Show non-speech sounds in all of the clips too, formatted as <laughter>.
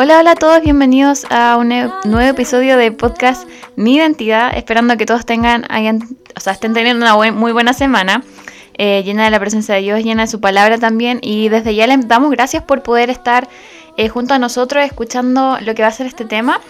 Hola, hola a todos, bienvenidos a un e- nuevo episodio de podcast Mi Identidad, esperando que todos tengan, hayan, o sea, estén teniendo una buen- muy buena semana, eh, llena de la presencia de Dios, llena de su palabra también, y desde ya les damos gracias por poder estar eh, junto a nosotros escuchando lo que va a ser este tema.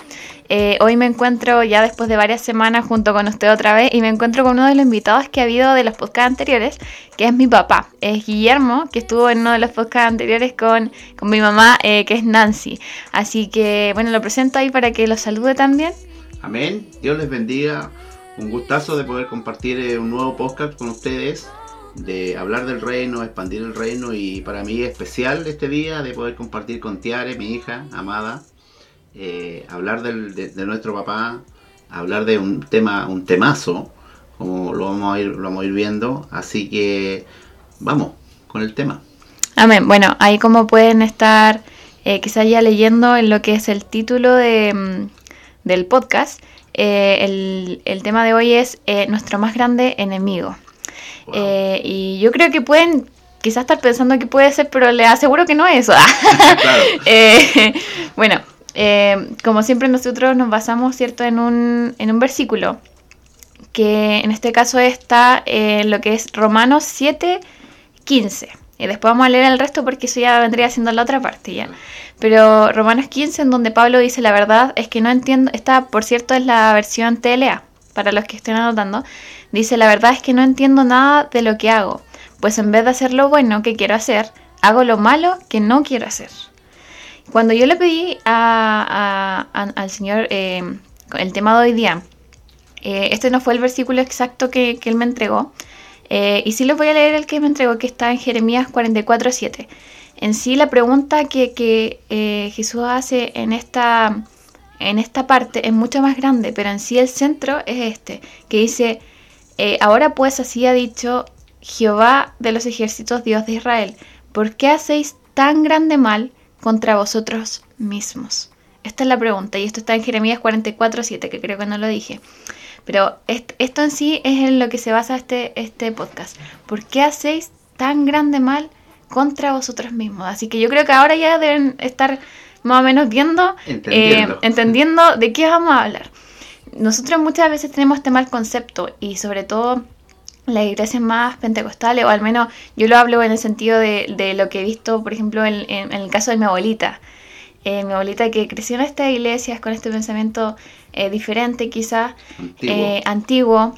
Eh, hoy me encuentro ya después de varias semanas junto con usted otra vez y me encuentro con uno de los invitados que ha habido de los podcasts anteriores, que es mi papá, es Guillermo, que estuvo en uno de los podcasts anteriores con, con mi mamá, eh, que es Nancy. Así que bueno, lo presento ahí para que lo salude también. Amén. Dios les bendiga. Un gustazo de poder compartir eh, un nuevo podcast con ustedes, de hablar del reino, expandir el reino y para mí es especial este día de poder compartir con Tiare, mi hija amada, eh, hablar del- de, de nuestro papá, hablar de un tema, un temazo, como lo vamos a ir, lo vamos a ir viendo. Así que vamos con el tema. Amén. Bueno, ahí como pueden estar eh, quizás ya leyendo en lo que es el título de, mm, del podcast, eh, el, el tema de hoy es eh, nuestro más grande enemigo. Wow. Y yo creo que pueden quizás estar pensando que puede ser, pero les aseguro que no es eso. <laughs> <laughs> Claro. <laughs> Bueno, eh, como siempre nosotros nos basamos, ¿cierto?, en un, en un versículo que en este caso está en lo que es Romanos 7, 15. Y después vamos a leer el resto porque eso ya vendría siendo la otra parte. Pero Romanos 15, en donde Pablo dice la verdad, es que no entiendo, esta por cierto es la versión TLA, para los que estén anotando, dice la verdad es que no entiendo nada de lo que hago, pues en vez de hacer lo bueno que quiero hacer, hago lo malo que no quiero hacer. Cuando yo le pedí a- al Señor eh, el tema de hoy día, eh, este no fue el versículo exacto que, él me entregó. eh, y sí les voy a leer el que me entregó, que está en Jeremías 44, 7. En sí, la pregunta que, Jesús hace en esta, en esta parte es mucho más grande, pero en sí el centro es este, que dice, ahora pues así ha dicho Jehová de los ejércitos, Dios de Israel, ¿por qué hacéis tan grande mal contra vosotros mismos? Esta es la pregunta, y esto está en Jeremías 44, 7, que creo que no lo dije. Pero est- esto en sí es en lo que se basa este, este podcast. ¿Por qué hacéis tan grande mal contra vosotros mismos? Así que yo creo que ahora ya deben estar más o menos viendo, Entendiendo. eh, entendiendo de qué vamos a hablar. Nosotros muchas veces tenemos este mal concepto y sobre todo las iglesias más pentecostales, o al menos yo lo hablo en el sentido de, de lo que he visto, por ejemplo, en, en- en el caso de mi abuelita. Eh, mi abuelita que creció en estas iglesias con este pensamiento eh, diferente quizás, Antiguo. eh, antiguo,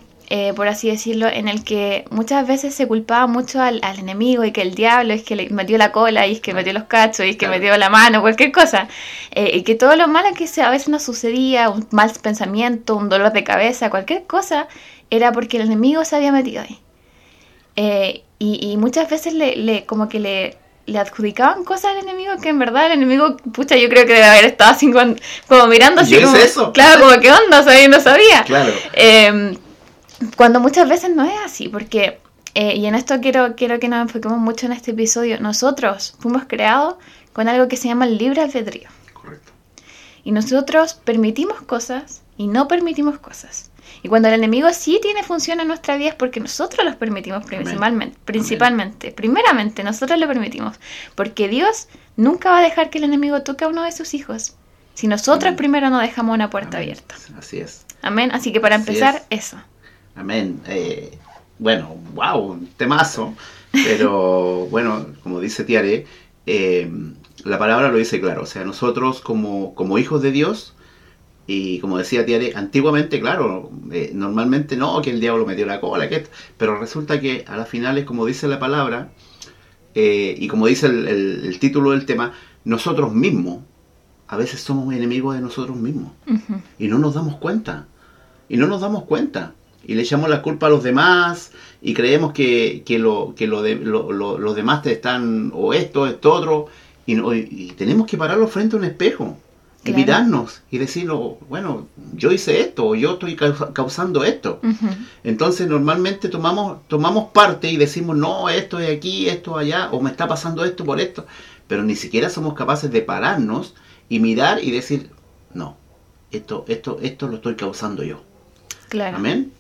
por así decirlo, en el que muchas veces se culpaba mucho al, al enemigo y que el diablo es que le metió la cola y es que metió los cachos y es que Claro. metió la mano, cualquier cosa. Y que todo lo malo que a veces nos sucedía, un mal pensamiento, un dolor de cabeza, cualquier cosa, era porque el enemigo se había metido ahí. Eh, y, y muchas veces le, le- como que le, le adjudicaban cosas al enemigo que en verdad el enemigo, pucha, yo creo que debe haber estado así con- como mirando así como, eso. claro, como qué onda, o sea, yo no sabía. Claro. Eh, cuando muchas veces no es así, porque, eh, y en esto quiero, quiero que nos enfoquemos mucho en este episodio, nosotros fuimos creados con algo que se llama el libre albedrío. Correcto. Y nosotros permitimos cosas y no permitimos cosas. Y cuando el enemigo sí tiene función en nuestra vida es porque nosotros los permitimos principalmente. Principalmente, primeramente, nosotros lo permitimos. Porque Dios nunca va a dejar que el enemigo toque a uno de sus hijos. Si nosotros Amén. primero no dejamos una puerta Amén. abierta. Así es. Amén. Así que para Así empezar, eso. Amén. Eh, bueno, wow, un temazo. Pero <laughs> bueno, como dice Tiare, eh, la palabra lo dice claro. O sea, nosotros como, como hijos de Dios, y como decía Tiare, antiguamente, claro, eh, normalmente no, que el diablo metió la cola, que pero resulta que a la final es como dice la palabra, eh, y como dice el, el- el título del tema, nosotros mismos, a veces somos enemigos de nosotros mismos y no nos damos cuenta. Y no nos damos cuenta. Y le echamos la culpa a los demás y creemos que, que, lo, que lo de, lo- lo- los demás te están o esto, esto, otro. Y, no- y tenemos que pararlo frente a un espejo y mirarnos y decirlo, bueno, yo hice esto o yo estoy causa- causando esto. Entonces normalmente tomamos, tomamos parte y decimos, no, esto es aquí, esto allá, o me está pasando esto por esto. Pero ni siquiera somos capaces de pararnos y mirar y decir, no, esto, esto, esto lo estoy causando yo. Claro. Amén.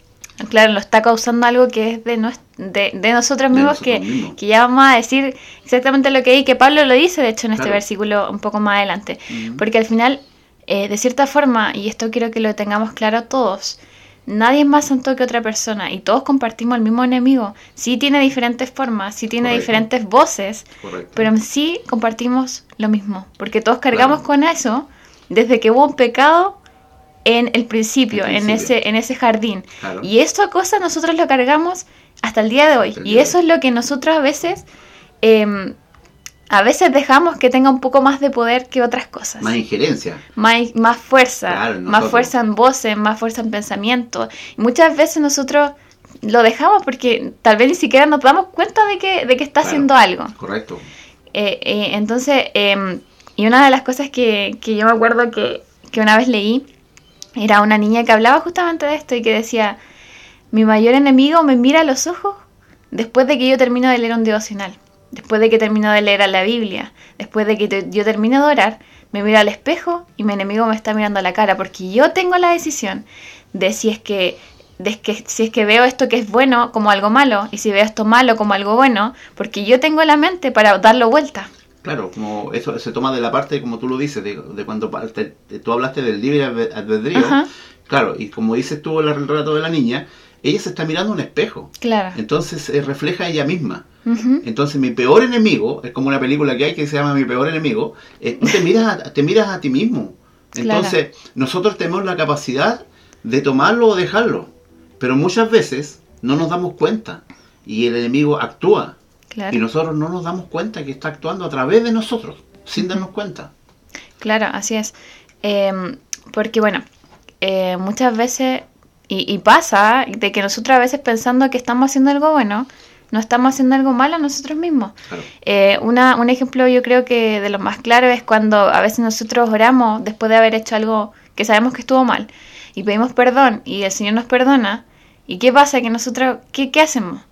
Claro, lo está causando algo que es de, nos- de, de nosotros De mismos, nosotros que, mismos. que ya vamos a decir exactamente lo que hay, que Pablo lo dice, de hecho, en este versículo un poco más adelante. Porque al final, eh, de cierta forma, y esto quiero que lo tengamos claro todos, nadie es más santo que otra persona y todos compartimos el mismo enemigo. Sí tiene diferentes formas, sí tiene Correcto. diferentes voces, Correcto. pero sí compartimos lo mismo, porque todos cargamos Claro. con eso desde que hubo un pecado en el principio, El en ese en ese jardín. Claro. Y esto cosa nosotros lo cargamos hasta el día de hoy. Y eso es lo que nosotros a veces em, a veces dejamos que tenga un poco más de poder que otras cosas. Más injerencia. Más, más fuerza, Claro, más fuerza en voces, más fuerza en pensamiento. Y muchas veces nosotros lo dejamos porque tal vez ni siquiera nos damos cuenta de que, de que está Claro. haciendo algo. Correcto. Eh, eh, entonces, eh, y una de las cosas que, que yo me acuerdo que, que una vez leí era una niña que hablaba justamente de esto y que decía, mi mayor enemigo me mira a los ojos después de que yo termino de leer un devocional, después de que termino de leer a la Biblia, después de que yo termino de orar, me mira al espejo y mi enemigo me está mirando a la cara porque yo tengo la decisión de si es que de que si es que veo esto que es bueno como algo malo y si veo esto malo como algo bueno, porque yo tengo la mente para darlo vuelta. Claro, como eso se toma de la parte, como tú lo dices, de, de cuando te- te- tú hablaste del libre albe- albedrío. Ajá. Claro, y como dices tú en el relato de la niña, ella se está mirando a un espejo. Claro. Entonces eh, refleja ella misma. Entonces mi peor enemigo, es como una película que hay que se llama Mi peor enemigo, eh, tú te miras, a, te miras a ti mismo. Claro. Entonces nosotros tenemos la capacidad de tomarlo o dejarlo, pero muchas veces no nos damos cuenta y el enemigo actúa Claro. y nosotros no nos damos cuenta que está actuando a través de nosotros, sin darnos cuenta. Claro, así es. Eh, porque bueno, eh, muchas veces, y, y pasa, de que nosotros a veces pensando que estamos haciendo algo bueno, no estamos haciendo algo malo a nosotros mismos. Claro. Eh, una, un ejemplo yo creo que de lo más claro es cuando a veces nosotros oramos después de haber hecho algo que sabemos que estuvo mal y pedimos perdón y el Señor nos perdona. ¿Y qué pasa? Que nosotros, ¿qué, qué hacemos?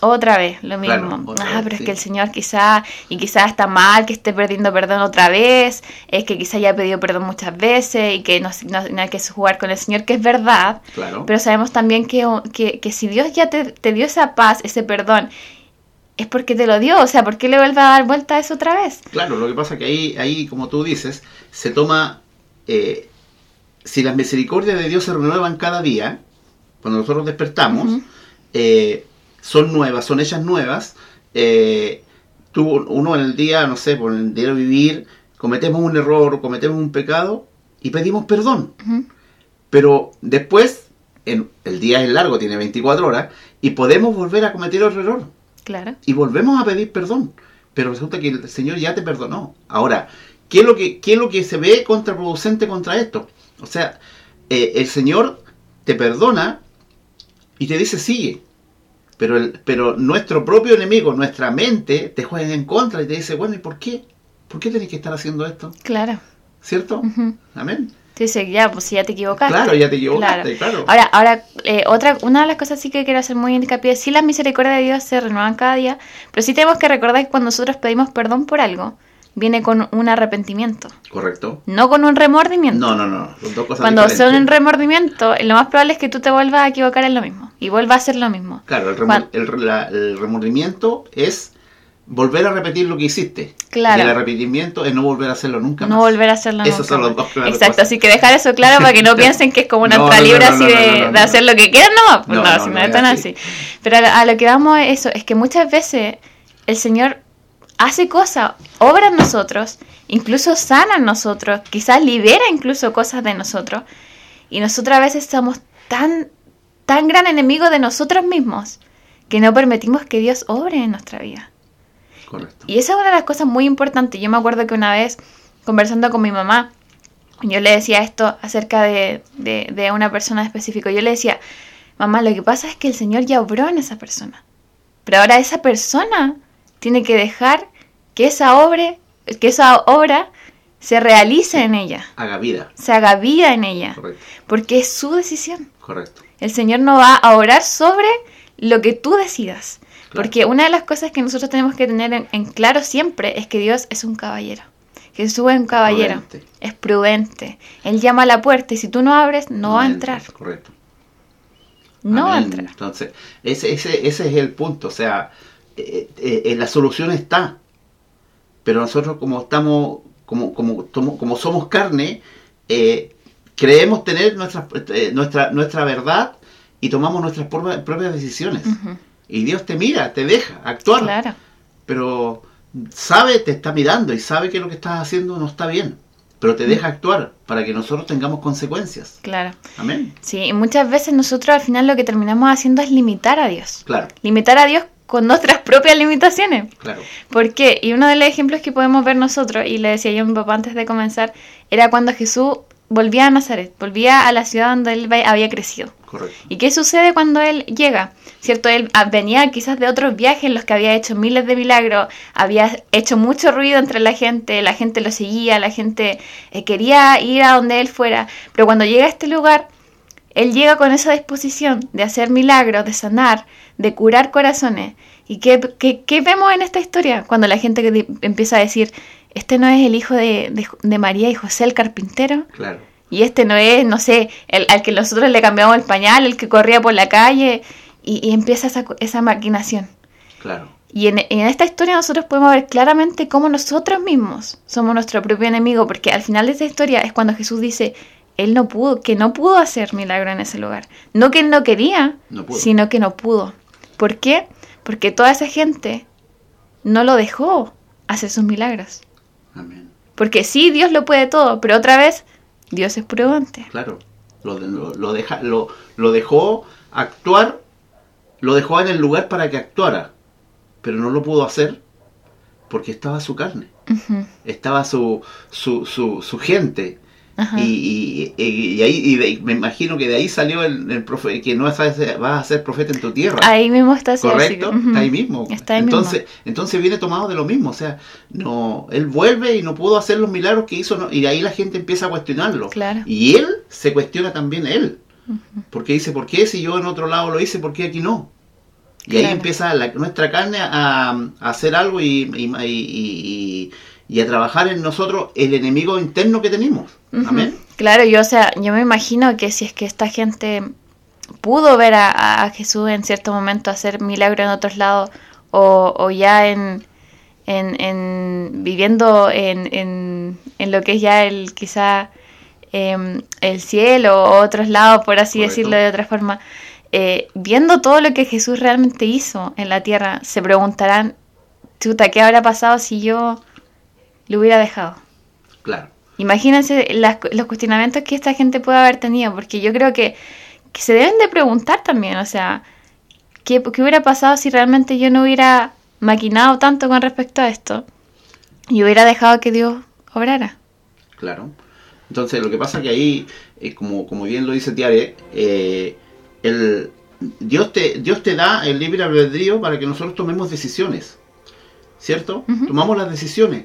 Otra vez, lo mismo. ah, vez, pero sí. es que el Señor quizá, y quizá está mal que esté perdiendo perdón otra vez, es que quizá ya ha pedido perdón muchas veces y que no, no- no hay que jugar con el Señor, que es verdad. Claro. Pero sabemos también que, que, que si Dios ya te, te dio esa paz, ese perdón, es porque te lo dio. O sea, ¿por qué le vuelve a dar vuelta a eso otra vez? Claro, lo que pasa que ahí, ahí como tú dices, se toma, eh, si las misericordias de Dios se renuevan cada día, cuando nosotros despertamos, Ujú. eh, son nuevas, son hechas nuevas, eh, tú, uno en el día, no sé, por el día de vivir, cometemos un error, cometemos un pecado y pedimos perdón. Pero después, en, el día es largo, tiene 24 horas, y podemos volver a cometer otro error Claro. y volvemos a pedir perdón. Pero resulta que el Señor ya te perdonó. Ahora, ¿qué es lo que, qué es lo que se ve contraproducente contra esto? O sea, eh, el Señor te perdona y te dice sigue. Pero, el, pero nuestro propio enemigo, nuestra mente, te juega en contra y te dice, bueno, ¿y por qué? ¿Por qué tenés que estar haciendo esto? Claro. ¿Cierto? Ujú. Amén. Tú dices, ya, pues si ya te equivocaste. Claro, ya te equivocaste, claro. Ahora, ahora eh, otra, una de las cosas sí que quiero hacer muy hincapié, sí las misericordias de Dios se renuevan cada día, pero sí tenemos que recordar que cuando nosotros pedimos perdón por algo, viene con un arrepentimiento, Correcto. no con un remordimiento. No, no, no. Son dos cosas Cuando son diferentes. un remordimiento, lo más probable es que tú te vuelvas a equivocar en lo mismo y vuelvas a hacer lo mismo. Claro, el, remor- el- la- el remordimiento es volver a repetir lo que hiciste. Claro. Y el arrepentimiento es no volver a hacerlo nunca más. No volver a hacerlo Esos nunca son los dos claras Exacto, cosas. así que dejar eso claro para que no <laughs> piensen que es como una No, no, así de, de hacer lo que quieran nomás. Pues No, no, no, si no no es están así. así. Pero a lo que vamos es eso, es que muchas veces el Señor hace cosas, obra en nosotros, incluso sana en nosotros, quizás libera incluso cosas de nosotros, y nosotros a veces somos tan, tan gran enemigo de nosotros mismos que no permitimos que Dios obre en nuestra vida. Correcto. Y esa es una de las cosas muy importantes. Yo me acuerdo que una vez, conversando con mi mamá, yo le decía esto acerca de, de, de una persona específica. Yo le decía, mamá, lo que pasa es que el Señor ya obró en esa persona. Pero ahora esa persona tiene que dejar que esa obra, que esa obra se realice en ella, Haga vida. se haga vida en ella, Correcto. porque es su decisión. Correcto. El Señor no va a orar sobre lo que tú decidas. Claro. Porque una de las cosas que nosotros tenemos que tener en, en claro siempre es que Dios es un caballero. Jesús es un caballero. Prudente. Es prudente. Él llama a la puerta y si tú no abres, no va a entrar. Correcto. no va a Amén. entrar. Entonces, ese, ese, ese es el punto. O sea, eh, eh, la solución está. Pero nosotros como estamos, como, como, como somos carne, eh, creemos tener nuestra, nuestra, nuestra verdad y tomamos nuestras propia- propias decisiones. Y Dios te mira, te deja actuar. Claro. Pero sabe, te está mirando y sabe que lo que estás haciendo no está bien. Pero te deja actuar para que nosotros tengamos consecuencias. Claro. Amén. Sí, y muchas veces nosotros al final lo que terminamos haciendo es limitar a Dios. Claro, Limitar a Dios con nuestras propias limitaciones. claro. ¿Por qué? Y uno de los ejemplos que podemos ver nosotros, y le decía yo a mi papá antes de comenzar, era cuando Jesús volvía a Nazaret, volvía a la ciudad donde él había crecido. Correcto. ¿Y qué sucede cuando él llega? ¿Cierto? Él ah, venía quizás de otros viajes en los que había hecho miles de milagros, había hecho mucho ruido entre la gente, la gente lo seguía, la gente eh, quería ir a donde él fuera, pero cuando llega a este lugar, él llega con esa disposición de hacer milagros, de sanar, de curar corazones. ¿Y qué, qué- qué vemos en esta historia? Cuando la gente empieza a decir, este no es el hijo de, de- de María y José el carpintero, Claro. y este no es, no sé, el, al que nosotros le cambiamos el pañal, el que corría por la calle, y, y empieza esa, esa maquinación. Claro. Y en, en esta historia nosotros podemos ver claramente cómo nosotros mismos somos nuestro propio enemigo, porque al final de esta historia es cuando Jesús dice, Él no pudo, que no pudo hacer milagro en ese lugar. No que Él no quería, No sino que no pudo. ¿Por qué? Porque toda esa gente no lo dejó hacer sus milagros. Amén. Porque sí, Dios lo puede todo, pero otra vez, Dios es prudente. Claro. Lo, de- lo, lo deja, lo, lo dejó actuar, lo dejó en el lugar para que actuara, pero no lo pudo hacer porque estaba su carne, estaba su, su, su, su gente. Y, y, ahí y de- me imagino que de ahí salió el, el profe, que no vas a, ser, vas a ser profeta en tu tierra. Ahí mismo está Correcto, está ahí mismo. Está ahí entonces, entonces viene tomado de lo mismo, o sea, no, él vuelve y no pudo hacer los milagros que hizo, no- y ahí la gente empieza a cuestionarlo. Claro. Y él se cuestiona también él, porque dice, ¿por qué si yo en otro lado lo hice, por qué aquí no? Y ahí empieza la- nuestra carne a, a hacer algo y, y, y- y- a trabajar en nosotros el enemigo interno que tenemos. Amén. Claro, yo, o sea, yo me imagino que si es que esta gente pudo ver a, Jesús en cierto momento hacer milagros en otros lados o, o ya en, en, en viviendo en, en, en lo que es ya el quizá em, el cielo o otros lados, por así Correcto. decirlo de otra forma, eh, viendo todo lo que Jesús realmente hizo en la tierra, se preguntarán, chuta, ¿qué habrá pasado si yo lo hubiera dejado? Claro. Imagínense las- los cuestionamientos que esta gente puede haber tenido, porque yo creo que, que se deben de preguntar también, o sea, ¿qué, qué hubiera pasado si realmente yo no hubiera maquinado tanto con respecto a esto y hubiera dejado que Dios obrara? Claro. Entonces, lo que pasa que ahí, eh, como, como bien lo dice Tiare, eh, el, Dios, te, Dios te da el libre albedrío para que nosotros tomemos decisiones. ¿Cierto? Tomamos las decisiones.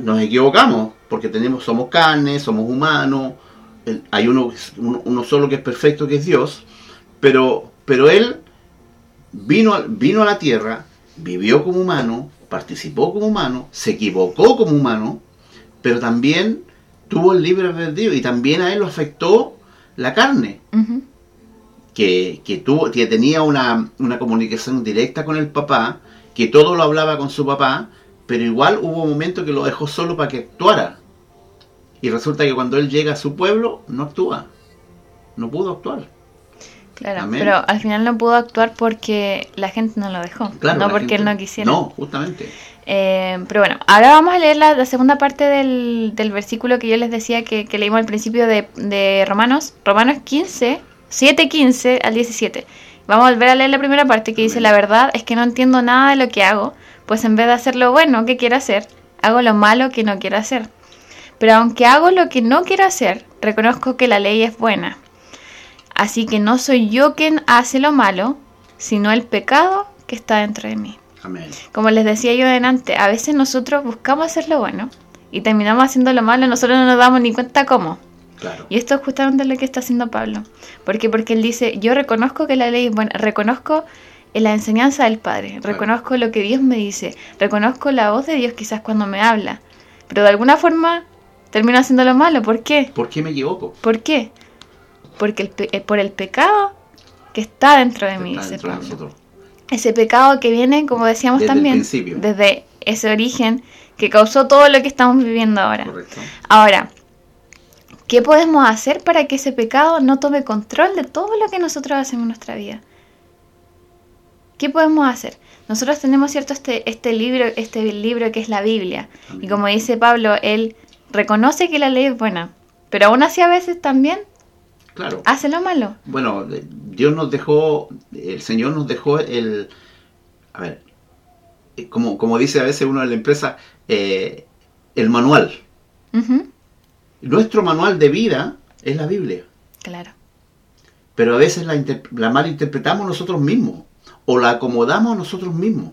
Nos equivocamos porque tenemos, somos carne, somos humanos. Hay uno, uno, solo que es perfecto, que es Dios. Pero, pero Él vino, a- vino a la tierra, vivió como humano, participó como humano, se equivocó como humano, pero también tuvo el libre albedrío y también a él lo afectó la carne, que, que, tuvo, que tenía una, una comunicación directa con el papá, que todo lo hablaba con su papá, pero igual hubo momentos que lo dejó solo para que actuara. Y resulta que cuando él llega a su pueblo, no actúa. No pudo actuar. Claro, Amén. pero al final no pudo actuar porque la gente no lo dejó, Claro, no porque él no quisiera. No, justamente. Eh, pero bueno, ahora vamos a leer la, la segunda parte del, del versículo que yo les decía que, que leímos al principio de, de Romanos, Romanos 15, 7, 15 al 17. Vamos a volver a leer la primera parte que dice, la verdad es que no entiendo nada de lo que hago, pues en vez de hacer lo bueno que quiero hacer, hago lo malo que no quiero hacer. Pero aunque hago lo que no quiero hacer, reconozco que la ley es buena. Así que no soy yo quien hace lo malo, sino el pecado que está dentro de mí. Amén. Como les decía yo delante, a veces nosotros buscamos hacer lo bueno y terminamos haciendo lo malo, nosotros no nos damos ni cuenta cómo. Claro. Y esto es justamente lo que está haciendo Pablo. ¿Por qué? Porque él dice, yo reconozco que la ley es buena, reconozco en la enseñanza del Padre, reconozco lo que Dios me dice, reconozco la voz de Dios quizás cuando me habla, pero de alguna forma termino haciendo lo malo. ¿Por qué? ¿Por qué me equivoco? ¿Por qué? Porque el pe- eh, por el pecado que está dentro de mí, dice de. Ese pecado que viene, como decíamos Desde también, desde ese origen que causó todo lo que estamos viviendo ahora. Correcto. Ahora, ¿qué podemos hacer para que ese pecado no tome control de todo lo que nosotros hacemos en nuestra vida? ¿Qué podemos hacer? Nosotros tenemos cierto este, este libro, este libro que es la Biblia. Y como dice Pablo, él reconoce que la ley es buena, pero aún así a veces también Claro. hace lo malo. Bueno, Dios nos dejó, el Señor nos dejó el, a ver, eh, como, como dice a veces uno en la empresa, eh, el manual. Nuestro manual de vida es la Biblia, Claro. pero a veces la, la malinterpretamos nosotros mismos o la acomodamos nosotros mismos,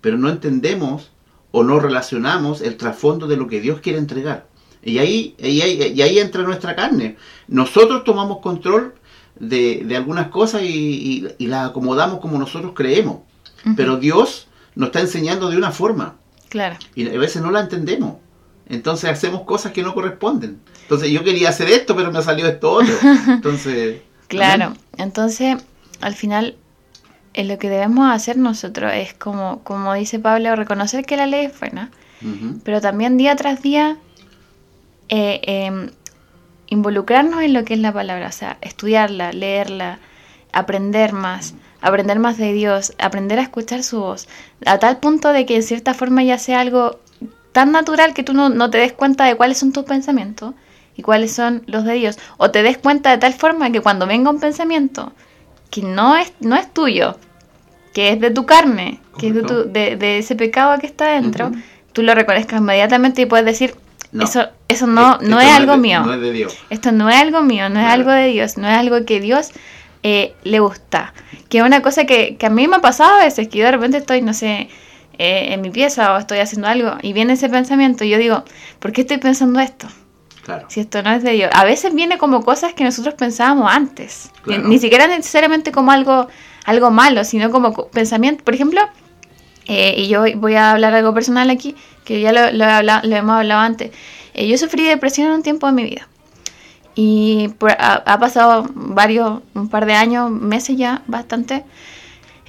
pero no entendemos o no relacionamos el trasfondo de lo que Dios quiere entregar. Y ahí, y ahí, y ahí entra nuestra carne. Nosotros tomamos control de, de algunas cosas y, y- las acomodamos como nosotros creemos. Pero Dios nos está enseñando de una forma Claro. y a veces no la entendemos. Entonces hacemos cosas que no corresponden. Entonces yo quería hacer esto, pero me salió esto otro. <laughs> Entonces... Claro, entonces al final lo que debemos hacer nosotros es como, como dice Pablo, reconocer que la ley es buena, pero también día tras día eh, em, involucrarnos en lo que es la palabra, o sea, estudiarla, leerla, aprender más, aprender más de Dios, aprender a escuchar su voz, a tal punto de que en cierta forma ya sea algo tan natural que tú no, no te des cuenta de cuáles son tus pensamientos y cuáles son los de Dios, o te des cuenta de tal forma que cuando venga un pensamiento que no es, no es tuyo, que es de tu carne, que es de, tu- de, de ese pecado que está dentro, tú lo reconozcas inmediatamente y puedes decir, No. eso, eso no, Esto no es algo de- mío. No es de Dios. Esto no es algo mío, no es algo de Dios, no es algo que Dios eh, le gusta. Que es una cosa que, que a mí me ha pasado a veces, que yo de repente estoy, no sé, eh, en mi pieza o estoy haciendo algo y viene ese pensamiento y yo digo, ¿por qué estoy pensando esto? Claro. Si esto no es de Dios. A veces viene como cosas que nosotros pensábamos antes. Ni, siquiera necesariamente como algo, algo malo, sino como co- pensamiento. Por ejemplo, eh, y yo voy- a hablar algo personal aquí, que ya lo, lo, he hablado- lo hemos hablado antes. Eh, yo sufrí depresión en un tiempo de mi vida. Y por- ha, ha pasado varios, un par de años, meses ya, bastante.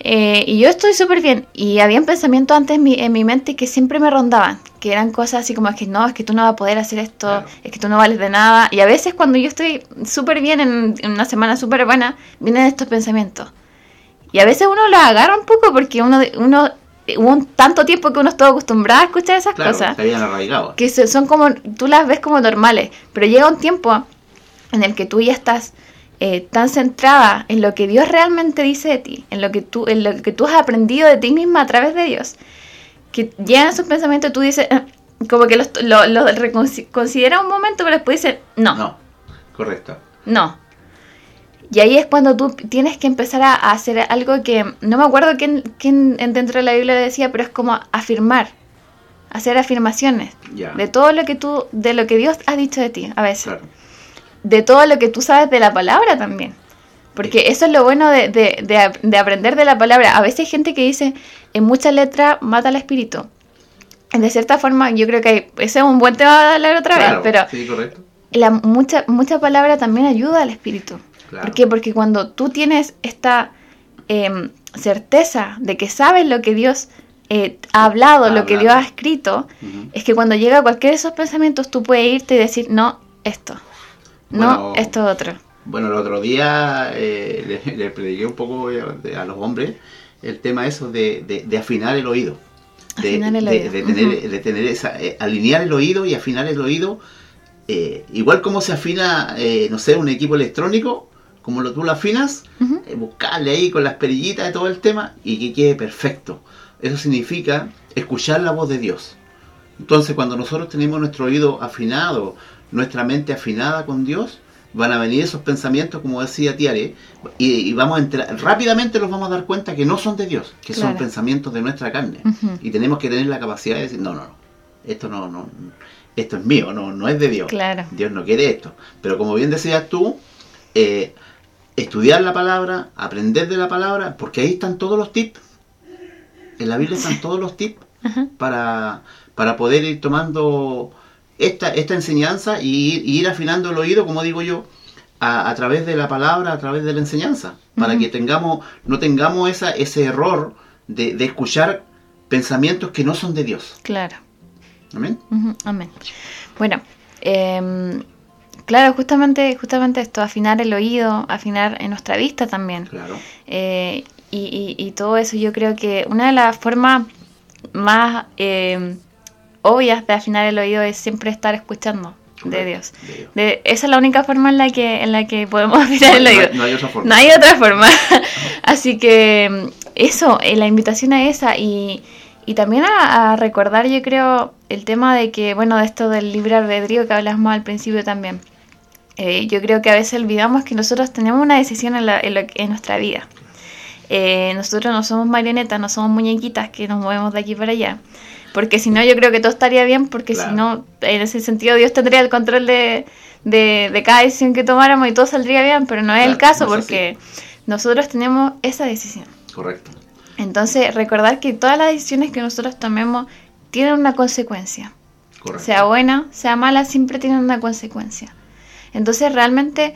Eh, y yo estoy súper bien. Y habían pensamientos antes en mi, en mi mente que siempre me rondaban. Que eran cosas así como es que no, es que tú no vas a poder hacer esto, Claro. es que tú no vales de nada. Y a veces cuando yo estoy súper bien, en, en una semana súper buena, vienen estos pensamientos. Y a veces uno los agarra un poco porque uno, uno hubo un tanto tiempo que uno estuvo acostumbrado a escuchar esas Claro, cosas que son como, tú las ves como normales, pero llega un tiempo en el que tú ya estás eh, tan centrada en lo que Dios realmente dice de ti, en lo que tú, en lo que tú has aprendido de ti misma a través de Dios, que llegan esos pensamientos, tú dices, <laughs> como que los, lo, lo reconsi- considera un momento, pero después dices, no, no. No, correcto. Y ahí es cuando tú tienes que empezar a, a hacer algo que no me acuerdo quién, quién dentro de la Biblia decía, pero es como afirmar, hacer afirmaciones de todo lo que tú, de lo que Dios ha dicho de ti, a veces, Claro. de todo lo que tú sabes de la palabra también. Porque eso es lo bueno de, de- de ap- de aprender de la palabra. A veces hay gente que dice, en mucha letra mata al espíritu. De cierta forma, yo creo que hay- ese es un buen tema de hablar otra Claro, vez, pero Sí, la mucha, mucha palabra también ayuda al espíritu. Claro. ¿Por qué? Porque cuando tú tienes esta em, certeza de que sabes lo que Dios eh, ha hablado, Ha lo que. Dios ha escrito, es que cuando llega cualquiera de esos pensamientos tú puedes irte y decir, no, esto, no, Bueno, esto otro. Bueno, el otro día eh, le, le prediqué un poco a los hombres el tema eso de, de- de afinar el oído. De, Afinar el oído, de tener, de tener esa, eh, alinear el oído y afinar el oído. eh, igual como se afina, eh, no sé, un equipo electrónico, como lo, tú lo afinas, eh, buscarle ahí con las perillitas de todo el tema y que quede perfecto. Eso significa escuchar la voz de Dios. Entonces, cuando nosotros tenemos nuestro oído afinado, nuestra mente afinada con Dios, van a venir esos pensamientos, como decía Tiare, y, y vamos a entrar, rápidamente los vamos a dar cuenta que no son de Dios, que son pensamientos de nuestra carne. Y tenemos que tener la capacidad de decir, no, no, no, esto no, no, esto es mío, no, no es de Dios. Claro. Dios no quiere esto. Pero como bien decías tú, eh, estudiar la palabra, aprender de la palabra, porque ahí están todos los tips. En la Biblia están todos los tips Ajá. para, para poder ir tomando esta, esta enseñanza y ir, y ir afinando el oído, como digo yo, a, a través de la palabra, a través de la enseñanza, para que tengamos, no tengamos esa, ese error de, de escuchar pensamientos que no son de Dios. Claro. Amén. Amén. Bueno, em, claro, justamente, justamente esto, afinar el oído, afinar en nuestra vista también. Claro. Eh, y, y- y todo eso, yo creo que una de las formas más em, obvias de afinar el oído es siempre estar escuchando de Dios. de Dios. De- esa es la única forma en la que, en la que podemos <laughs> afinar el No hay- oído. no hay otra forma. No hay otra forma. <laughs> Así que eso, eh, la invitación a esa y, y también a, a recordar, yo creo, el tema de que, bueno, de esto del libre albedrío que hablamos al principio también. Eh, yo creo que a veces olvidamos que nosotros tenemos una decisión en, la- en en nuestra vida. Eh, nosotros no somos marionetas, no somos muñequitas que nos movemos de aquí para allá. Porque si no, yo creo que todo estaría bien, porque Claro. si no, en ese sentido, Dios tendría el control de, de, de cada decisión que tomáramos y todo saldría bien, pero no es el caso, no es porque nosotros tenemos esa decisión. Correcto. Entonces, recordar que todas las decisiones que nosotros tomemos tienen una consecuencia. Correcto. Sea buena, sea mala, siempre tienen una consecuencia. Entonces, realmente,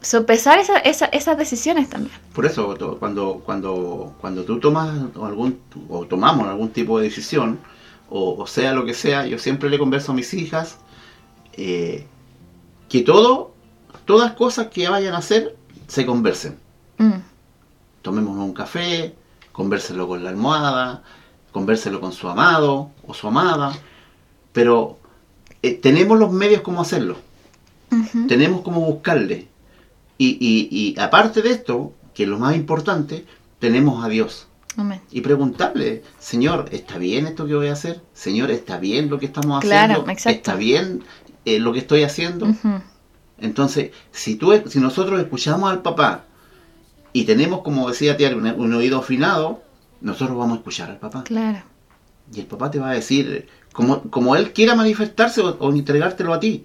sopesar esa, esa- esas decisiones también. Por eso, cuando, cuando, cuando tú tomas algún, o tomamos algún tipo de decisión, o, o sea lo que sea, yo siempre le converso a mis hijas eh, que todo, todas cosas que vayan a hacer, se conversen. Mm, Tomémonos un café, convérselo con la almohada, convérselo con su amado o su amada, pero eh, tenemos los medios como hacerlo. Tenemos como buscarle. Y, y, y aparte de esto, que es lo más importante, tenemos a Dios. amén. Y preguntarle, Señor, ¿está bien esto que voy a hacer? Señor, ¿está bien lo que estamos Claro, haciendo? exacto. ¿Está bien eh, lo que estoy haciendo? Entonces, si, tú, si nosotros escuchamos al papá y tenemos, como decía Tiago, un, un oído afinado, nosotros vamos a escuchar al papá. Claro. Y el papá te va a decir, como, como él quiera manifestarse o, o entregártelo a ti,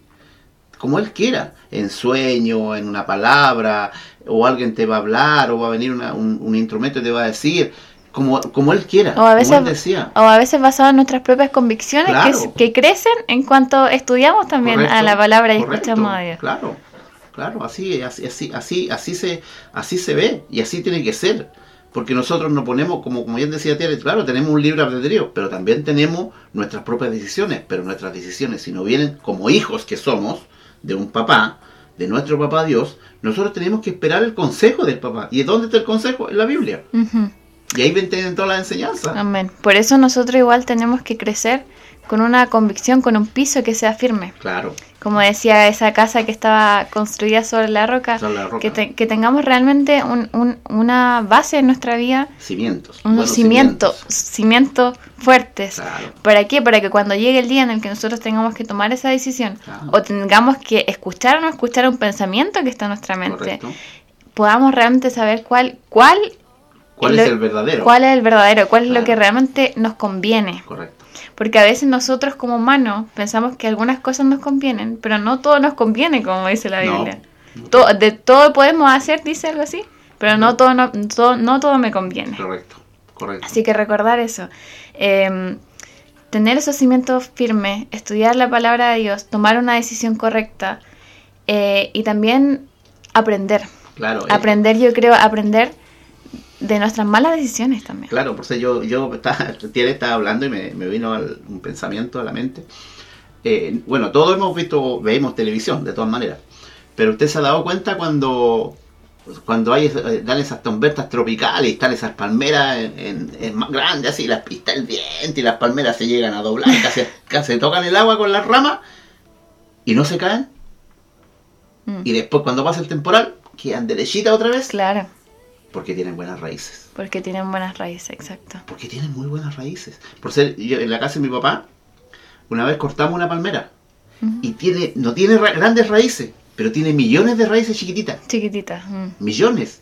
como él quiera, en sueño, en una palabra, o alguien te va a hablar, o va a venir una- un, un instrumento y te va a decir, como, como él quiera, O a veces, como él decía. o a veces basado en nuestras propias convicciones que, Claro. que crecen en cuanto estudiamos también a la palabra y correcto, escuchamos a Dios. Claro, claro, así, así, así, así, así se, así se ve y así tiene que ser. Porque nosotros nos ponemos, como, como bien decía Tiare, claro, tenemos un libre albedrío, pero también tenemos nuestras propias decisiones. Pero nuestras decisiones, si no vienen como hijos que somos de un papá, de nuestro papá Dios, nosotros tenemos que esperar el consejo del papá. ¿Y dónde está el consejo? En la Biblia. Y ahí vienen todas las enseñanzas. Amén. Por eso nosotros igual tenemos que crecer con una convicción, con un piso que sea firme. Claro, Como decía esa casa que estaba construida sobre la roca, sobre la roca. que, te- que tengamos realmente un- un- una base en nuestra vida, cimientos. unos cimientos, cimientos fuertes. Claro. ¿Para qué? Para que cuando llegue el día en el que nosotros tengamos que tomar esa decisión Claro. o tengamos que escuchar o no escuchar un pensamiento que está en nuestra mente, Correcto. podamos realmente saber cuál, cuál, ¿Cuál lo- es el verdadero? cuál es el verdadero, cuál es lo que realmente nos conviene. Correcto. Porque a veces nosotros como humanos pensamos que algunas cosas nos convienen, pero no todo nos conviene, como dice la No. Biblia. To- de todo podemos hacer, dice algo así, pero no todo, no, todo, no todo me conviene. Correcto. Correcto. Así que recordar eso. Eh, tener esos cimientos firmes, estudiar la palabra de Dios, tomar una decisión correcta eh, y también aprender. Claro, eh, Aprender, yo creo, aprender de nuestras malas decisiones también. claro, por eso yo, yo estaba, estaba hablando y me, me vino al- un pensamiento a la mente. Eh, bueno, todos hemos visto, vemos televisión, de todas maneras. Pero usted se ha dado cuenta cuando cuando hay eh, dan esas tormentas tropicales y están esas palmeras en, en- en más grandes así, las, está el viento y las palmeras se llegan a doblar, casi, <laughs> casi tocan el agua con las ramas y no se caen. Mm, Y después cuando pasa el temporal, quedan derechitas otra vez Claro, porque tienen buenas raíces. porque tienen buenas raíces, exacto. Porque tienen muy buenas raíces. Por ser, yo en la casa de mi papá, una vez cortamos una palmera y tiene, no tiene ra- grandes raíces, pero tiene millones de raíces chiquititas. Chiquitita. mm. Millones.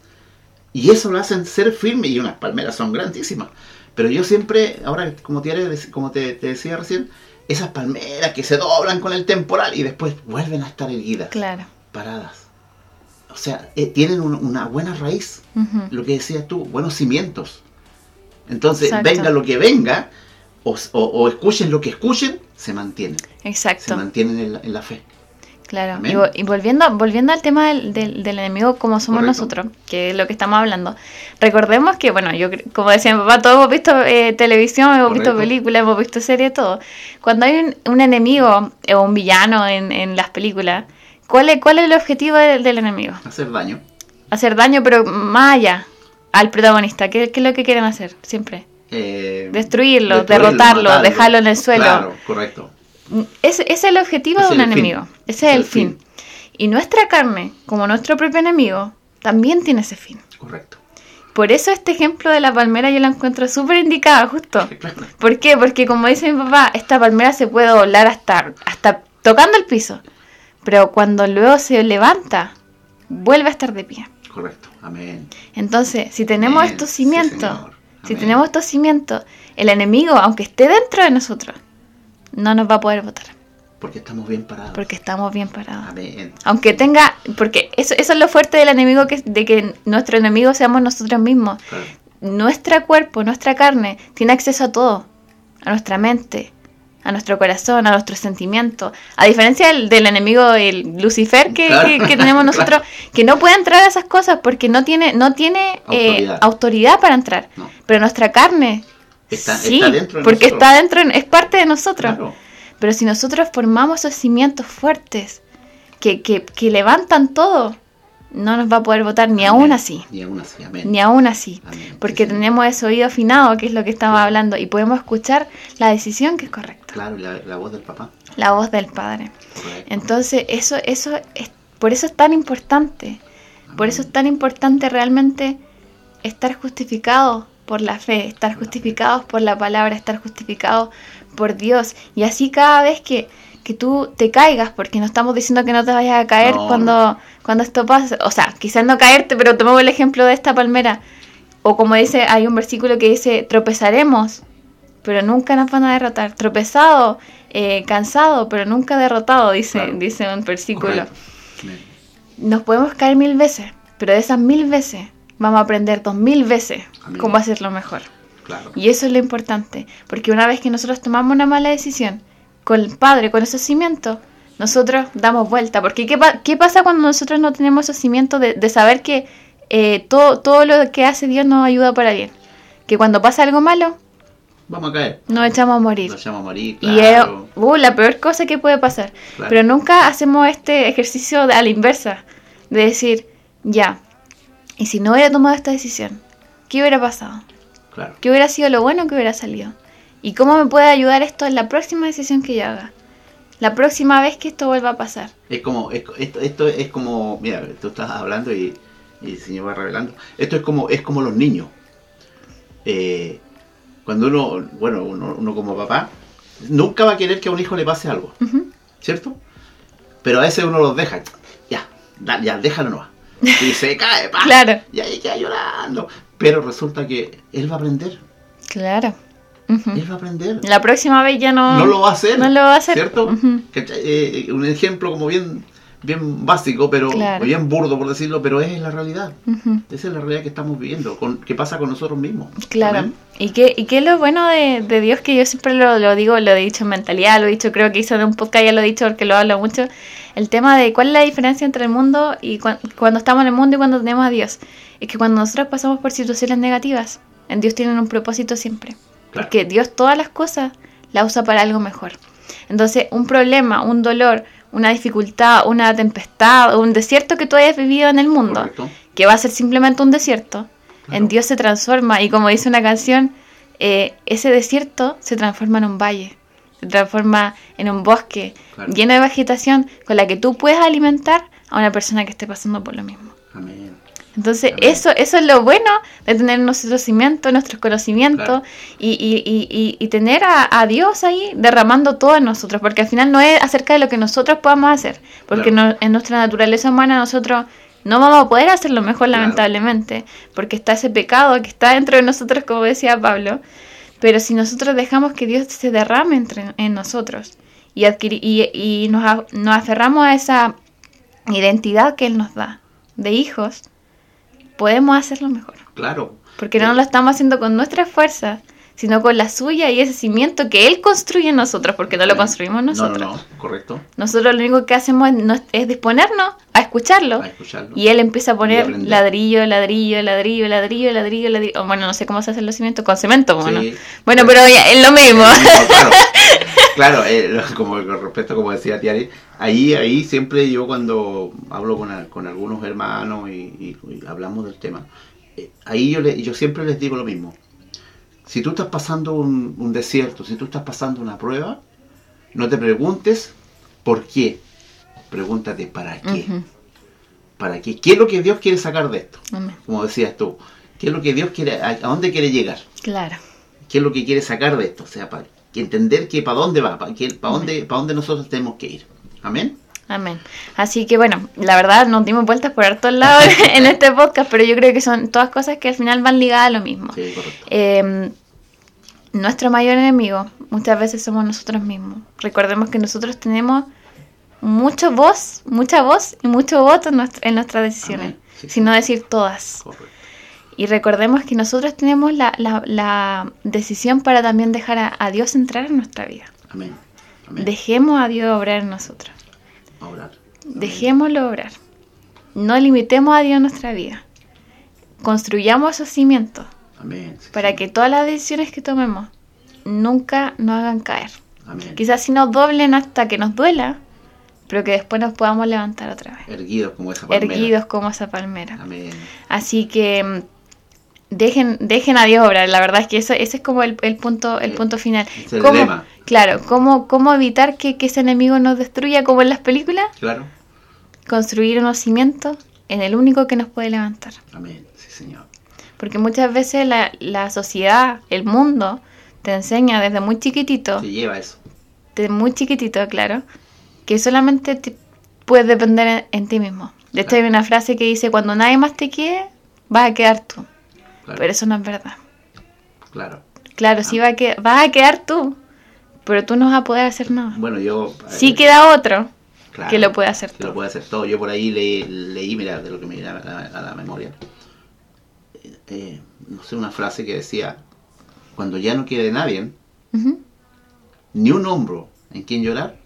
Y eso lo hacen ser firme y unas palmeras son grandísimas. Pero yo siempre, ahora como te, como te, te decía recién, esas palmeras que se doblan con el temporal y después vuelven a estar erguidas, Claro. paradas. O sea, eh, tienen un- una buena raíz lo que decías tú, buenos cimientos. Entonces, Exacto. venga lo que venga, o, o- o escuchen lo que escuchen, se mantienen. Se Exacto. mantienen en la, en la fe. Claro, y, vo- y volviendo, volviendo al tema del, del- del enemigo como somos Correcto. nosotros, que es lo que estamos hablando, recordemos que, bueno, yo como decía mi papá, todos hemos visto eh, televisión, hemos visto películas, hemos visto series, todo. Cuando hay un, un enemigo eh, o un villano en, en las películas, ¿cuál es, ¿cuál es el objetivo del, del enemigo? Hacer daño. Hacer daño, pero más allá, al protagonista. ¿Qué, qué es lo que quieren hacer siempre? eh, Destruirlo, derrotarlo, dejarlo en el suelo. Claro, correcto. Ese, ese es el objetivo de un fin. enemigo. Ese es el fin. Y nuestra carne, como nuestro propio enemigo, también tiene ese fin. Correcto. Por eso este ejemplo de la palmera yo la encuentro súper indicada, justo. <laughs> Claro. ¿Por qué? Porque como dice mi papá, esta palmera se puede doblar hasta, hasta tocando el piso. Pero cuando luego se levanta, vuelve a estar de pie. Correcto. Amén. Entonces, si tenemos Amén. estos cimientos, si tenemos estos cimientos, el enemigo, aunque esté dentro de nosotros, no nos va a poder votar. Porque estamos bien parados. Porque estamos bien parados. Amén. Aunque tenga, porque eso, eso es lo fuerte del enemigo, que, de que nuestro enemigo seamos nosotros mismos. Claro. Nuestro cuerpo, nuestra carne, tiene acceso a todo. A nuestra mente, a nuestro corazón, a nuestros sentimientos. A diferencia del, del enemigo, el Lucifer que, Claro. que- que tenemos <laughs> nosotros, que no puede entrar a esas cosas porque no tiene, no tiene eh, Autoridad. autoridad para entrar. No. Pero nuestra carne, Está- sí, está dentro de porque nosotros. está dentro, es parte de nosotros. Claro. Pero si nosotros formamos esos cimientos fuertes que, que, que levantan todo, no nos va a poder votar ni Amén. aún así. Ni aún así. Amén. Ni aún así. Amén. Porque Sí, tenemos ese oído afinado, que es lo que estamos Claro. hablando, y podemos escuchar la decisión que es correcta. Claro, la, la voz del papá. La voz del Padre. Correcto. Entonces, eso, eso es, por eso es tan importante. Por eso es tan importante realmente estar justificados por la fe, estar justificados por la palabra, estar justificados por Dios. Y así cada vez que, que tú te caigas, porque no estamos diciendo que no te vayas a caer No, cuando, cuando esto pase. O sea, quizás no caerte, pero tomemos el ejemplo de esta palmera. O como dice, hay un versículo que dice, tropezaremos, pero nunca nos van a derrotar. Tropezado, eh, cansado, pero nunca derrotado, dice, Claro. dice un versículo. Nos podemos caer mil veces, pero de esas mil veces vamos a aprender dos mil veces Amén. cómo hacerlo mejor. Claro. Y eso es lo importante, porque una vez que nosotros tomamos una mala decisión con el Padre, con esos cimientos, nosotros damos vuelta. Porque ¿qué, pa- qué pasa cuando nosotros no tenemos esos cimientos de, de saber que eh, todo, todo lo que hace Dios nos ayuda para bien? Que cuando pasa algo malo, Vamos a caer. nos echamos a morir. Nos a morir. Y es uh, la peor cosa que puede pasar. Claro. Pero nunca hacemos este ejercicio de- a la inversa, de decir, ya, y si no hubiera tomado esta decisión, ¿qué hubiera pasado? Claro. ¿Qué hubiera sido lo bueno que hubiera salido? ¿Y cómo me puede ayudar esto en la próxima decisión que yo haga? La próxima vez que esto vuelva a pasar. Es como, es- esto, esto es como, mira, tú estás hablando y, y el Señor va revelando. Esto es como, es como los niños. Eh, cuando uno, bueno, uno, uno como papá, nunca va a querer que a un hijo le pase algo. ¿cierto? Pero a veces uno los deja, ya, ya, déjalo nomás. Y se <laughs> cae, pa, Claro. y ahí queda llorando. Pero resulta que él va a aprender, Claro. Ujú. él va a aprender. La próxima vez ya no... no lo va a hacer. No lo va a hacer. ¿Cierto? Eh, un ejemplo como bien, bien básico, pero Claro. bien burdo por decirlo, pero es la realidad. Esa es la realidad que estamos viviendo, con, que pasa con nosotros mismos. Claro. Amén. ¿Y qué, y qué es lo bueno de, de Dios? Que yo siempre lo, lo digo, lo he dicho en mentalidad, lo he dicho, creo que hizo en un podcast, ya lo he dicho porque lo hablo mucho. El tema de cuál es la diferencia entre el mundo y cuan- cuando estamos en el mundo y cuando tenemos a Dios. Es que cuando nosotros pasamos por situaciones negativas, en Dios tienen un propósito siempre. Claro. Porque Dios todas las cosas las usa para algo mejor. Entonces, un problema, un dolor, una dificultad, una tempestad, un desierto que tú hayas vivido en el mundo, Correcto. que va a ser simplemente un desierto, Claro. en Dios se transforma y como dice una canción, eh, ese desierto se transforma en un valle, se transforma en un bosque Claro. lleno de vegetación con la que tú puedes alimentar a una persona que esté pasando por lo mismo. Amén. Entonces, eso, eso es lo bueno de tener nuestros cimientos, nuestros conocimientos Claro. y, y- y- y- y tener a, a Dios ahí derramando todo en nosotros, porque al final no es acerca de lo que nosotros podamos hacer, porque Claro. no- en nuestra naturaleza humana nosotros no vamos a poder hacerlo mejor, lamentablemente, porque está ese pecado que está dentro de nosotros, como decía Pablo, pero si nosotros dejamos que Dios se derrame entre, en nosotros y, adquiri- y, y nos, nos aferramos a esa identidad que Él nos da de hijos, podemos hacerlo mejor. Claro. Porque no lo estamos haciendo con nuestras fuerzas, sino con la suya y ese cimiento que Él construye en nosotros, porque no lo construimos nosotros. No, no, no, correcto. Nosotros lo único que hacemos es, no- es disponernos a escucharlo. A escucharlo. Y Él empieza a poner ladrillo, ladrillo, ladrillo, ladrillo, ladrillo, ladrillo. Bueno, no sé cómo se hacen los cimientos, con cemento, bueno. Sí. Bueno, pero ya, es lo mismo. Claro, <laughs> claro eh, <laughs> como con respecto, como decía Tiari, ahí, ahí siempre yo cuando hablo con, con algunos hermanos y, y- y hablamos del tema, eh, ahí yo, le- yo siempre les digo lo mismo. Si tú estás pasando un, un desierto, si tú estás pasando una prueba, no te preguntes por qué, pregúntate para qué. ¿Para qué? ¿Qué es lo que Dios quiere sacar de esto? Como decías tú, ¿qué es lo que Dios quiere, a, a dónde quiere llegar? Claro. qué es lo que quiere sacar de esto, o sea, para entender que para dónde va, para, que, para, dónde, para dónde nosotros tenemos que ir. Amén. Amén. Así que bueno, la verdad nos dimos vueltas por hartos lados <laughs> en este podcast, pero yo creo que son todas cosas que al final van ligadas a lo mismo. Sí, correcto. Eh, nuestro mayor enemigo muchas veces somos nosotros mismos. Recordemos que nosotros tenemos mucho voz, mucha voz y mucho voto en, nuestra- en nuestras decisiones. Sí, sin no decir todas. correcto. Y recordemos que nosotros tenemos la, la- la decisión para también dejar a, a Dios entrar en nuestra vida. Amén. Amén. Dejemos a Dios obrar en nosotros. Dejémoslo obrar. No limitemos a Dios en nuestra vida. Construyamos esos cimientos Amén. Sí, para sí. que todas las decisiones que tomemos nunca nos hagan caer. Amén. Quizás si nos doblen hasta que nos duela, pero que después nos podamos levantar otra vez. Erguidos como esa palmera. Erguidos como esa palmera. Amén. Así que mm, dejen, dejen a Dios obrar. La verdad es que eso, ese es como el, el punto, el Eh, punto final. es el ¿Cómo- lema. Claro, ¿cómo, cómo evitar que, que ese enemigo nos destruya como en las películas? Claro. Construir unos cimientos en el único que nos puede levantar. Amén. Sí, Señor. Porque muchas veces la, la sociedad, el mundo, te enseña desde muy chiquitito, Se lleva eso. desde muy chiquitito, claro, que solamente te- puedes depender en, en ti mismo. De hecho, Claro. hay una frase que dice, cuando nadie más te quiere, vas a quedar tú. Claro. Pero eso no es verdad. claro. Claro, sí va a que, vas a quedar tú, pero tú no vas a poder hacer nada. Bueno, yo. Sí eh, queda otro claro, que lo puede hacer que lo puede hacer todo. Yo por ahí le- leí, mira, de lo que me viene a la, a la memoria. eh, eh, no sé, una frase que decía: Cuando ya no quede nadie, ni un hombro en quien llorar,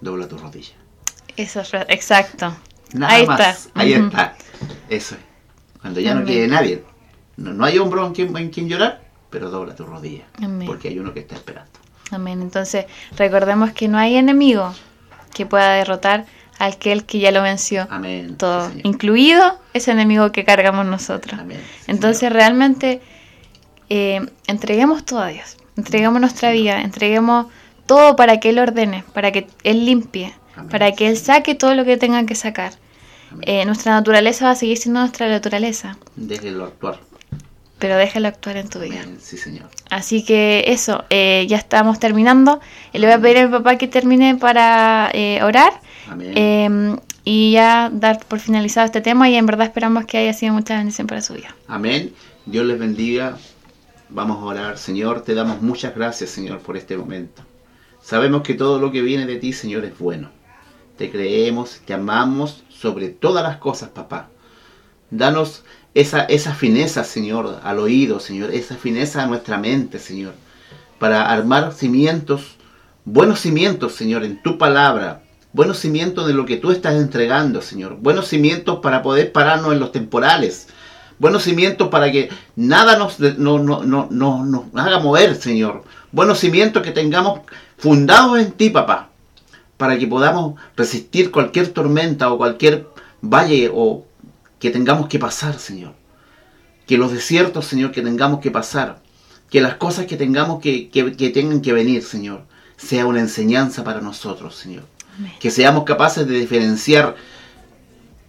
dobla tu rodilla. Eso es re- exacto. Nada Ahí más. está. Ahí está. Eso es. Cuando ya no quede nadie. No, no hay hombro en quien, en quien llorar, pero dobla tu rodilla. Amén. Porque hay uno que está esperando. Amén. Entonces, recordemos que no hay enemigo que pueda derrotar al que el que ya lo venció Amén. todo, Sí, incluido ese enemigo que cargamos nosotros. Amén. Sí, Entonces, Señor. realmente, eh, entreguemos todo a Dios. Entreguemos nuestra vida, entreguemos todo para que Él ordene, para que Él limpie, Amén. para que Él saque todo lo que tenga que sacar. Amén. Eh, nuestra naturaleza va a seguir siendo nuestra naturaleza, Déjelo actuar. Pero déjalo actuar en tu vida. Sí, Señor. Así que eso, eh, ya estamos terminando. Le voy a pedir a mi papá que termine para eh, orar Amén. eh, y ya dar por finalizado este tema y en verdad esperamos que haya sido mucha bendición para su vida. Amén. Dios les bendiga. Vamos a orar. Señor, te damos muchas gracias, Señor, por este momento. Sabemos que todo lo que viene de ti, Señor, es bueno. Te creemos, te amamos sobre todas las cosas, papá. Danos esa, esa fineza, Señor, al oído, Señor, esa fineza a nuestra mente, Señor, para armar cimientos, buenos cimientos, Señor, en tu palabra, buenos cimientos de lo que tú estás entregando, Señor, buenos cimientos para poder pararnos en los temporales, buenos cimientos para que nada nos, no, no, no, no- nos haga mover, Señor, buenos cimientos que tengamos fundados en ti, papá, para que podamos resistir cualquier tormenta o cualquier valle o que tengamos que pasar, Señor. Que los desiertos, Señor, que tengamos que pasar, que las cosas que tengamos que, que, que tengan que venir, Señor, sea una enseñanza para nosotros, Señor. Amén. Que seamos capaces de diferenciar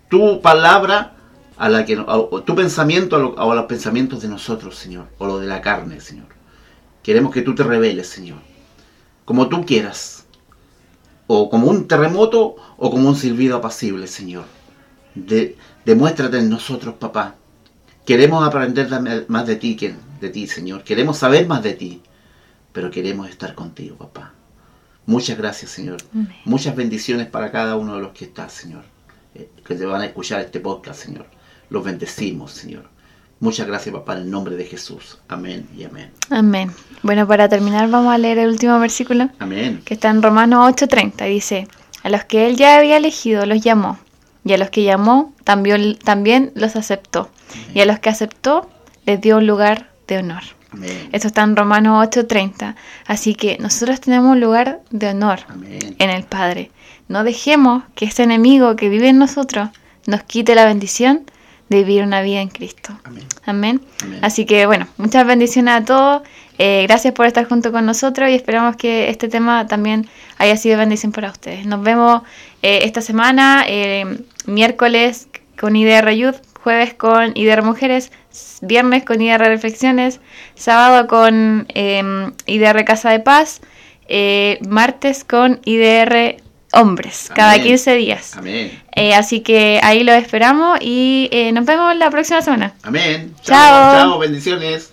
tu palabra a la que a- o tu pensamiento a, lo- a los pensamientos de nosotros, Señor, o lo de la carne, Señor. Queremos que tú te reveles, Señor, como tú quieras, o como un terremoto o como un silbido apacible, Señor. De- demuéstrate en nosotros, papá. Queremos aprender más de ti que de ti, Señor. Queremos saber más de ti, pero queremos estar contigo, papá. Muchas gracias, Señor. Amén. Muchas bendiciones para cada uno de los que está, Señor. eh, que te van a escuchar este podcast, Señor. Los bendecimos, Señor. Muchas gracias, papá, en el nombre de Jesús. Amén y amén. Amén. Bueno, para terminar vamos a leer el último versículo Amén. que está en Romanos 8:30. Dice, a los que él ya había elegido los llamó, y a los que llamó también, también los aceptó, y a los que aceptó les dio un lugar de honor. Amén. Esto está en Romanos 8:30. Así que nosotros tenemos un lugar de honor Amén. en el Padre. No dejemos que ese enemigo que vive en nosotros nos quite la bendición de vivir una vida en Cristo. Amén. Amén. Amén. Así que bueno, muchas bendiciones a todos. Eh, gracias por estar junto con nosotros y esperamos que este tema también haya sido bendición para ustedes. Nos vemos eh, esta semana, eh, miércoles con IDR Youth, jueves con IDR Mujeres, viernes con IDR Reflexiones, sábado con IDR Casa de Paz, martes con IDR hombres, cada 15 días. Amén. Eh, así que ahí los esperamos y eh, nos vemos la próxima semana. Amén. Chao. Chao, bendiciones.